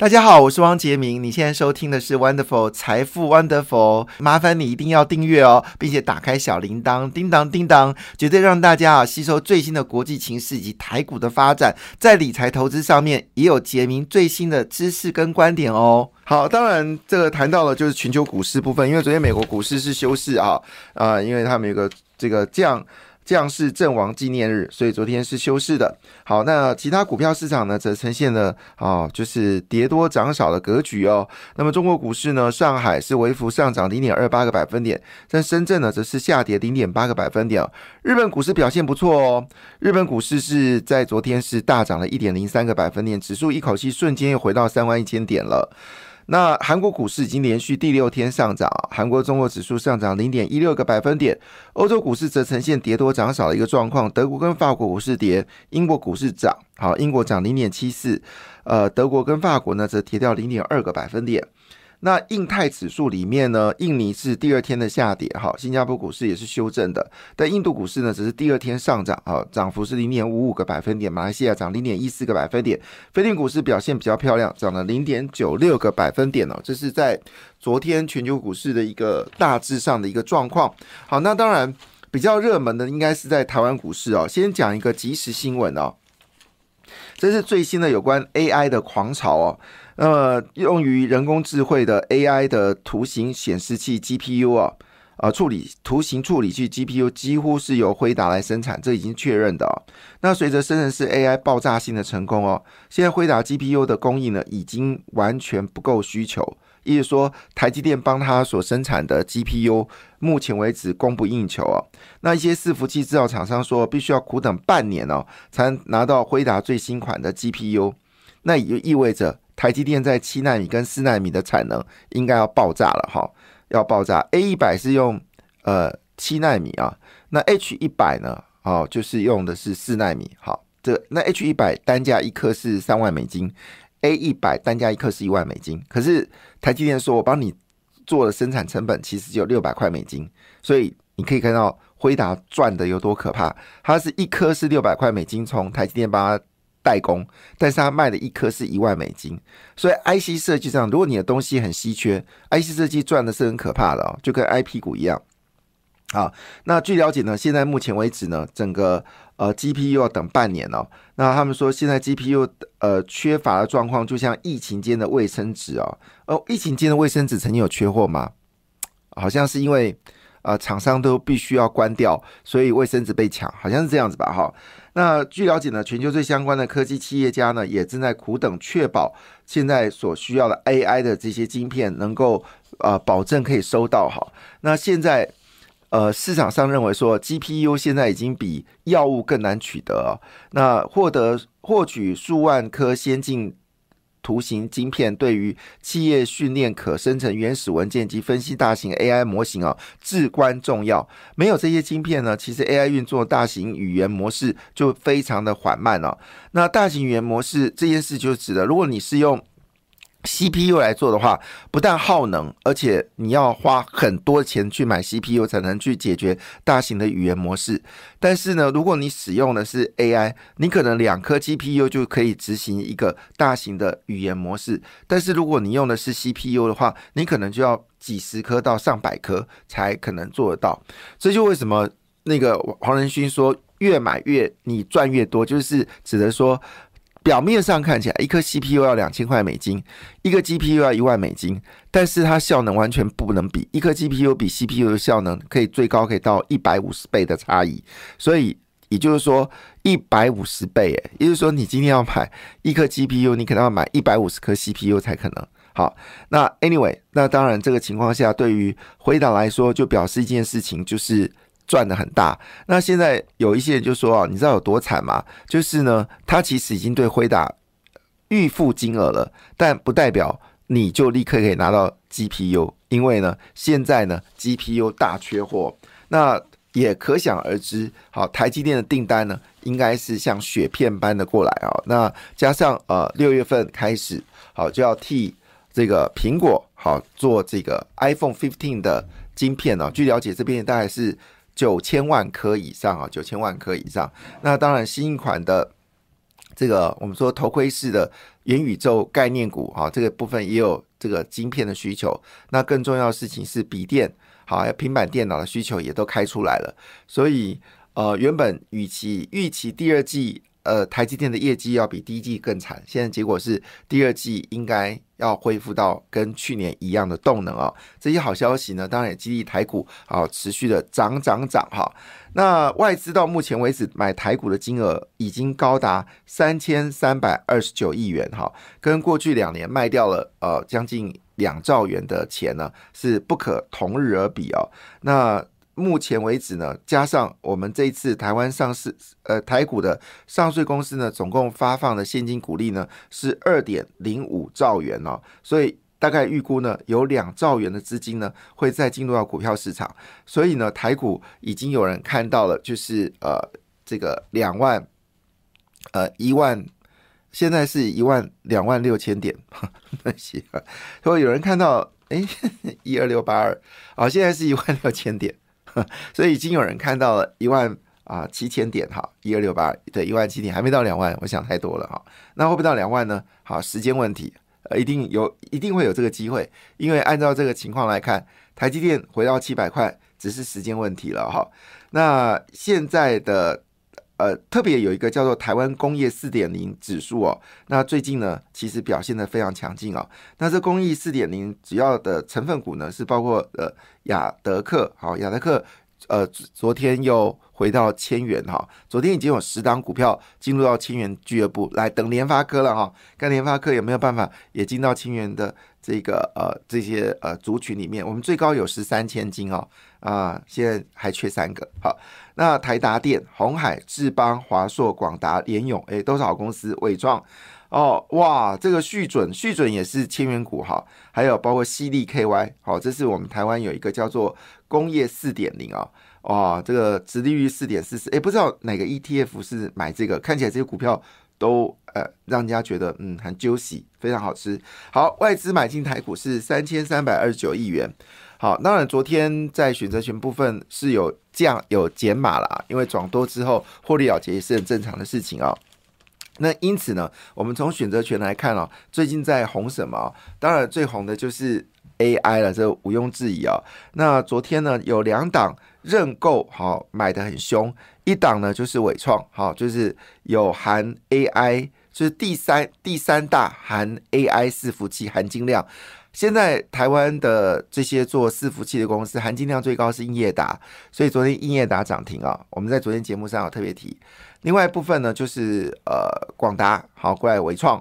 大家好，我是汪杰明。你现在收听的是 Wonderful 财富 Wonderful，麻烦你一定要订阅哦，并且打开小铃铛，叮当叮当，绝对让大家啊吸收最新的国际情势以及台股的发展，在理财投资上面也有杰明最新的知识跟观点哦。好，当然这个谈到了就是全球股市部分，因为昨天美国股市是休市啊，啊，因为他们有个这个降。将士阵亡纪念日，所以昨天是休市的。好，那其他股票市场呢，则呈现了啊，就是跌多涨少的格局哦。那么中国股市呢，上海是微幅上涨零点二八个百分点，但深圳呢，则是下跌零点八个百分点。日本股市表现不错哦，日本股市是在昨天是大涨了一点零三个百分点，指数一口气瞬间又回到三万一千点了。那韩国股市已经连续第六天上涨，韩国综合指数上涨零点一六个百分点，欧洲股市则呈现跌多涨少的一个状况，德国跟法国股市跌，英国股市涨，好，英国涨零点七四，呃，德国跟法国呢则跌掉零点二个百分点。那印太指数里面呢，印尼是第二天的下跌，哈，新加坡股市也是修正的，但印度股市呢只是第二天上涨，啊，涨幅是零点五五个百分点，马来西亚涨零点一四个百分点，菲律宾股市表现比较漂亮，涨了零点九六个百分点哦，这是在昨天全球股市的一个大致上的一个状况。好，那当然比较热门的应该是在台湾股市哦，先讲一个即时新闻哦，这是最新的有关 AI 的狂潮哦。那么，用于人工智慧的 AI 的图形显示器 GPU 啊，呃，处理图形处理器 GPU 几乎是由辉达来生产，这已经确认的。那随着生成式 AI 爆炸性的成功哦，现在辉达 GPU 的供应呢，已经完全不够需求，意思说台积电帮他所生产的 GPU，目前为止供不应求哦。那一些伺服器制造厂商说，必须要苦等半年哦，才拿到辉达最新款的 GPU，那也就意味着。台积电在七纳米跟四纳米的产能应该要爆炸了哈，要爆炸。A 一百是用呃七纳米啊，那 H 一百呢？哦，就是用的是四纳米。好，这那 H 一百单价一颗是三万美金，A 一百单价一颗是一万美金。可是台积电说我帮你做的生产成本其实只有六百块美金，所以你可以看到辉达赚的有多可怕。它是一颗是六百块美金，从台积电帮他。代工，但是他卖的一颗是一万美金，所以 IC 设计上，如果你的东西很稀缺，IC 设计赚的是很可怕的哦，就跟 IP 股一样。好，那据了解呢，现在目前为止呢，整个呃 GPU 要等半年哦。那他们说现在 GPU 呃缺乏的状况，就像疫情间的卫生纸哦。哦，疫情间的卫生纸曾经有缺货吗？好像是因为呃厂商都必须要关掉，所以卫生纸被抢，好像是这样子吧？哈。那据了解呢，全球最相关的科技企业家呢，也正在苦等确保现在所需要的 AI 的这些晶片能够呃保证可以收到哈。那现在呃市场上认为说 GPU 现在已经比药物更难取得，那获得获取数万颗先进。图形晶片对于企业训练可生成原始文件及分析大型 AI 模型啊至关重要。没有这些晶片呢，其实 AI 运作大型语言模式就非常的缓慢了。那大型语言模式这件事就指的，如果你是用 CPU 来做的话，不但耗能，而且你要花很多钱去买 CPU 才能去解决大型的语言模式。但是呢，如果你使用的是 AI，你可能两颗 GPU 就可以执行一个大型的语言模式。但是如果你用的是 CPU 的话，你可能就要几十颗到上百颗才可能做得到。这就为什么那个黄仁勋说，越买越你赚越多，就是指的说。表面上看起来，一颗 CPU 要两千块美金，一个 GPU 要一万美金，但是它效能完全不能比。一颗 GPU 比 CPU 的效能可以最高可以到一百五十倍的差异，所以也就是说一百五十倍，诶，也就是说你今天要买一颗 GPU，你可能要买一百五十颗 CPU 才可能。好，那 Anyway，那当然这个情况下，对于回答来说，就表示一件事情，就是。赚的很大，那现在有一些人就说啊，你知道有多惨吗？就是呢，他其实已经对辉达预付金额了，但不代表你就立刻可以拿到 GPU，因为呢，现在呢 GPU 大缺货，那也可想而知。好，台积电的订单呢，应该是像雪片般的过来啊。那加上呃六月份开始，好就要替这个苹果好做这个 iPhone 15的晶片呢。据了解，这边大概是。九千万颗以上啊，九千万颗以上。那当然，新一款的这个我们说头盔式的元宇宙概念股哈，这个部分也有这个晶片的需求。那更重要的事情是笔电，好，平板电脑的需求也都开出来了。所以呃，原本预期预期第二季。呃，台积电的业绩要比第一季更惨，现在结果是第二季应该要恢复到跟去年一样的动能哦。这些好消息呢，当然也激励台股啊持续的涨涨涨哈。那外资到目前为止买台股的金额已经高达三千三百二十九亿元哈，跟过去两年卖掉了呃将近两兆元的钱呢是不可同日而比哦。那目前为止呢，加上我们这一次台湾上市，呃，台股的上市公司呢，总共发放的现金股利呢是二点零五兆元哦，所以大概预估呢有两兆元的资金呢会再进入到股票市场，所以呢台股已经有人看到了，就是呃这个两万，呃一万，现在是一万两万六千点，那些，所以有人看到，哎，一二六八二，啊，现在是一万六千点。所以已经有人看到了一万啊七千点哈，一二六八对一万七点还没到两万，我想太多了哈。那会不会到两万呢？好，时间问题，呃，一定有，一定会有这个机会，因为按照这个情况来看，台积电回到七百块只是时间问题了哈。那现在的。呃，特别有一个叫做台湾工业四点零指数哦，那最近呢，其实表现的非常强劲哦。那这工艺四点零主要的成分股呢，是包括呃雅德克，好，雅德克呃昨天又回到千元哈，昨天已经有十档股票进入到千元俱乐部，来等联发科了哈，看联发科有没有办法也进到千元的这个呃这些呃族群里面，我们最高有十三千金哦。啊，现在还缺三个。好，那台达电、红海、智邦、华硕、广达、联永，哎，都是好公司。伟创，哦，哇，这个续准，续准也是千元股哈。还有包括犀利 KY，好，这是我们台湾有一个叫做工业四点零啊，哇，这个殖利率四点四四，哎，不知道哪个 ETF 是买这个，看起来这些股票都呃，让人家觉得嗯很 juicy，非常好吃。好，外资买进台股是三千三百二十九亿元。好，当然，昨天在选择权部分是有降有减码了，因为转多之后获利了结也是很正常的事情啊。那因此呢，我们从选择权来看哦，最近在红什么？当然最红的就是 AI 了，这毋庸置疑啊。那昨天呢，有两档认购，好买的很凶，一档呢就是伟创，好就是有含 AI，就是第三第三大含 AI 伺服器含金量。现在台湾的这些做伺服器的公司，含金量最高是英业达，所以昨天英业达涨停啊。我们在昨天节目上有特别提。另外一部分呢，就是呃广达，好过来伟创，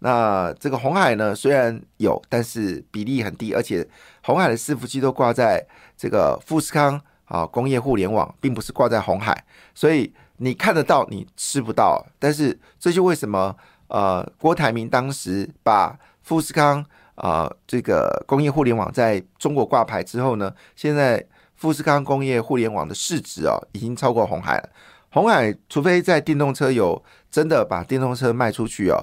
那这个红海呢，虽然有，但是比例很低，而且红海的伺服器都挂在这个富士康啊工业互联网，并不是挂在红海，所以你看得到，你吃不到。但是这就为什么呃郭台铭当时把富士康。啊，这个工业互联网在中国挂牌之后呢，现在富士康工业互联网的市值啊，已经超过红海了。红海除非在电动车有真的把电动车卖出去哦，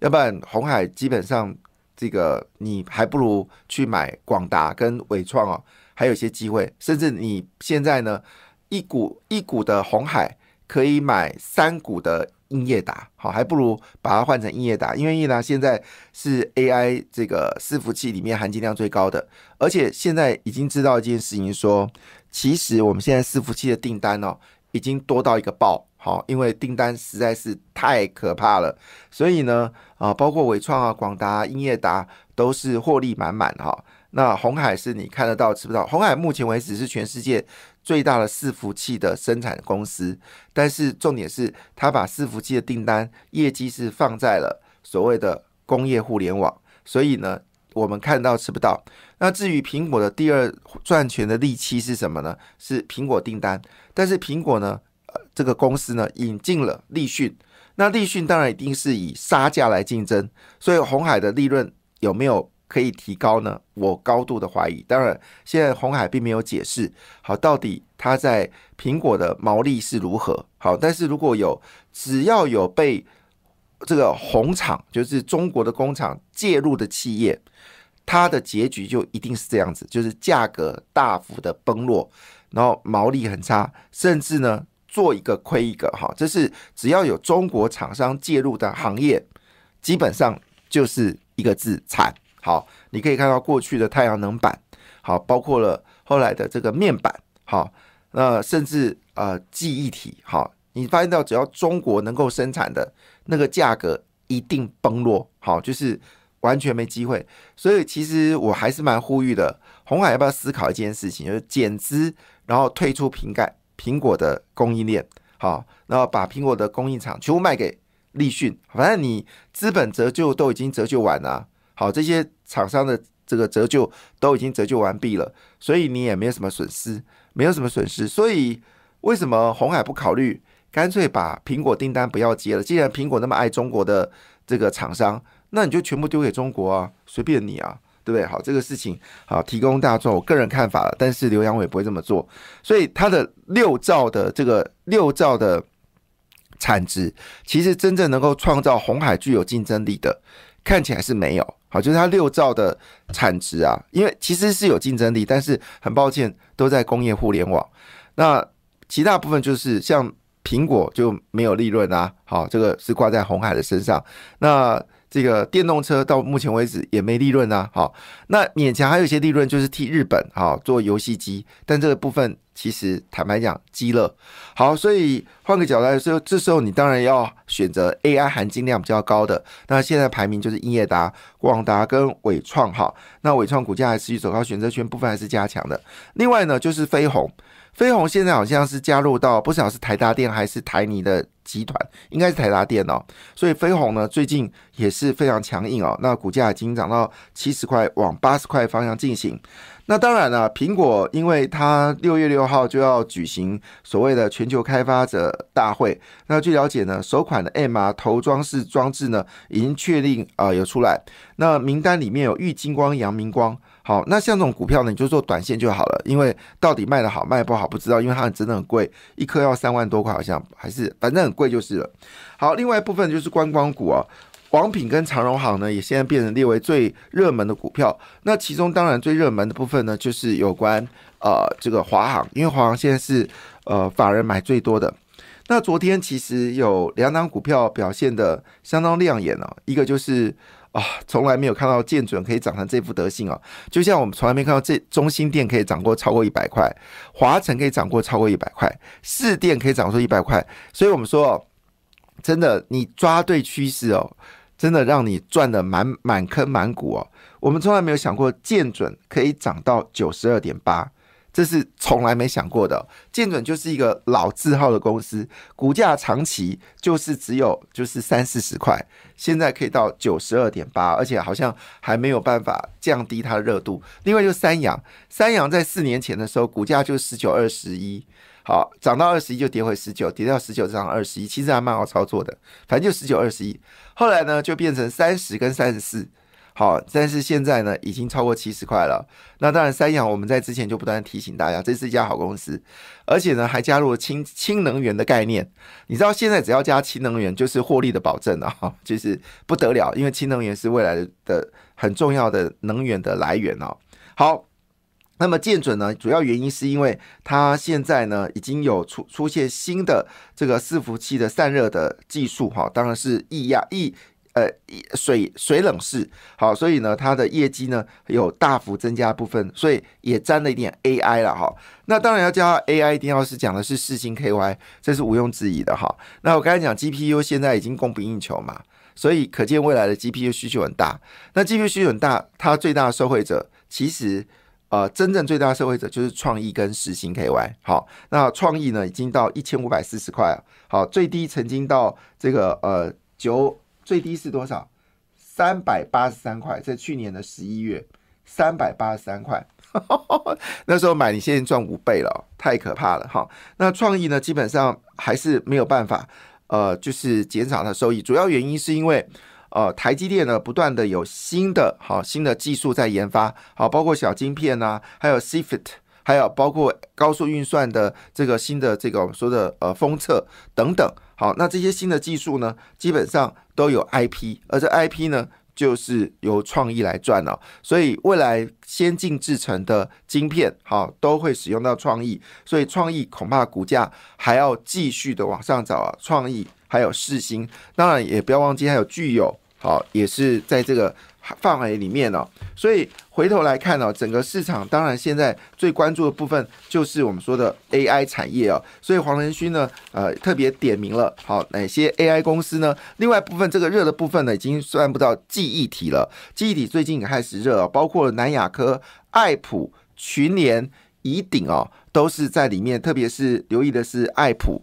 要不然红海基本上这个你还不如去买广达跟伟创哦，还有一些机会。甚至你现在呢，一股一股的红海可以买三股的。英业达好，还不如把它换成英业达，因为英业达现在是 AI 这个伺服器里面含金量最高的，而且现在已经知道一件事情，说其实我们现在伺服器的订单哦，已经多到一个爆，好，因为订单实在是太可怕了，所以呢，啊，包括伟创啊、广达、英业达都是获利满满哈。那红海是你看得到吃不到，红海目前为止是全世界。最大的伺服器的生产公司，但是重点是，他把伺服器的订单业绩是放在了所谓的工业互联网，所以呢，我们看到吃不到。那至于苹果的第二赚钱的利器是什么呢？是苹果订单。但是苹果呢，呃，这个公司呢引进了立讯，那立讯当然一定是以杀价来竞争，所以红海的利润有没有？可以提高呢？我高度的怀疑。当然，现在红海并没有解释好到底它在苹果的毛利是如何。好，但是如果有只要有被这个红厂，就是中国的工厂介入的企业，它的结局就一定是这样子，就是价格大幅的崩落，然后毛利很差，甚至呢做一个亏一个。哈，这是只要有中国厂商介入的行业。基本上就是一个字惨。好，你可以看到过去的太阳能板，好，包括了后来的这个面板，好，那甚至呃记忆体，好，你发现到只要中国能够生产的那个价格一定崩落，好，就是完全没机会。所以其实我还是蛮呼吁的，红海要不要思考一件事情，就是减资，然后退出瓶盖苹果的供应链，好，然后把苹果的供应厂全部卖给立讯，反正你资本折旧都已经折旧完了。好，这些厂商的这个折旧都已经折旧完毕了，所以你也没有什么损失，没有什么损失。所以为什么红海不考虑干脆把苹果订单不要接了？既然苹果那么爱中国的这个厂商，那你就全部丢给中国啊，随便你啊，对不对？好，这个事情好提供大众我个人看法了，但是刘洋伟不会这么做。所以他的六兆的这个六兆的产值，其实真正能够创造红海具有竞争力的，看起来是没有。好，就是它六兆的产值啊，因为其实是有竞争力，但是很抱歉，都在工业互联网。那其他部分就是像苹果就没有利润啊。好，这个是挂在红海的身上。那这个电动车到目前为止也没利润啊。好，那勉强还有一些利润，就是替日本好做游戏机，但这个部分。其实坦白讲，积乐好，所以换个角度来说，这时候你当然要选择 AI 含金量比较高的。那现在排名就是英业达、广达跟伟创哈。那伟创股价还持续走高，选择权部分还是加强的。另外呢，就是飞鸿，飞鸿现在好像是加入到不晓得是台达电还是台泥的集团，应该是台达电哦。所以飞鸿呢最近也是非常强硬哦，那股价已经涨到七十块，往八十块方向进行。那当然了，苹果因为它六月六号就要举行所谓的全球开发者大会。那据了解呢，首款的 MR 头装饰装置呢已经确定啊有出来。那名单里面有玉金光、阳明光。好，那像这种股票呢，你就做短线就好了，因为到底卖的好卖不好不知道，因为它真的很贵，一颗要三万多块，好像还是反正很贵就是了。好，另外一部分就是观光股啊。王品跟长荣行呢，也现在变成列为最热门的股票。那其中当然最热门的部分呢，就是有关呃这个华航，因为华航现在是呃法人买最多的。那昨天其实有两档股票表现的相当亮眼哦，一个就是啊，从来没有看到建准可以涨成这副德性啊，就像我们从来没看到这中心店可以涨过超过一百块，华晨可以涨过超过一百块，市电可以涨出一百块，所以我们说真的，你抓对趋势哦。真的让你赚的满满坑满谷哦！我们从来没有想过建准可以涨到九十二点八，这是从来没想过的。建准就是一个老字号的公司，股价长期就是只有就是三四十块，现在可以到九十二点八，而且好像还没有办法降低它的热度。另外就是三阳，三阳在四年前的时候股价就十九二十一。好，涨到二十一就跌回十九，跌到十九涨二十一，其实还蛮好操作的，反正就十九二十一。后来呢，就变成三十跟三十四。好，但是现在呢，已经超过七十块了。那当然，三洋我们在之前就不断提醒大家，这是一家好公司，而且呢，还加入了氢氢能源的概念。你知道，现在只要加氢能源，就是获利的保证啊，就是不得了，因为氢能源是未来的很重要的能源的来源哦。好。那么建准呢？主要原因是因为它现在呢已经有出出现新的这个伺服器的散热的技术哈，当然是液压液呃水水冷式好，所以呢它的业绩呢有大幅增加部分，所以也沾了一点 AI 了哈。那当然要加 AI，一定要是讲的是四星 KY，这是毋庸置疑的哈。那我刚才讲 GPU 现在已经供不应求嘛，所以可见未来的 GPU 需求很大。那 GPU 需求很大，它最大的受惠者其实。呃，真正最大的受惠者就是创意跟实心 KY。好，那创意呢已经到一千五百四十块了。好，最低曾经到这个呃九，最低是多少？三百八十三块，在去年的十一月，三百八十三块。那时候买，你现在赚五倍了，太可怕了哈。那创意呢，基本上还是没有办法，呃，就是减少它收益。主要原因是因为。呃，台积电呢，不断的有新的好新的技术在研发，好，包括小晶片呐，还有 CFET，还有包括高速运算的这个新的这个我们说的呃封测等等，好，那这些新的技术呢，基本上都有 IP，而这 IP 呢，就是由创意来赚了，所以未来先进制成的晶片，好，都会使用到创意，所以创意恐怕股价还要继续的往上走啊，创意还有四星，当然也不要忘记还有具有。好，也是在这个范围里面哦。所以回头来看呢，整个市场当然现在最关注的部分就是我们说的 AI 产业哦。所以黄仁勋呢，呃，特别点名了，好，哪些 AI 公司呢？另外部分这个热的部分呢，已经算不到记忆体了。记忆体最近也开始热，包括南亚科、爱普、群联、宜鼎哦，都是在里面。特别是留意的是爱普。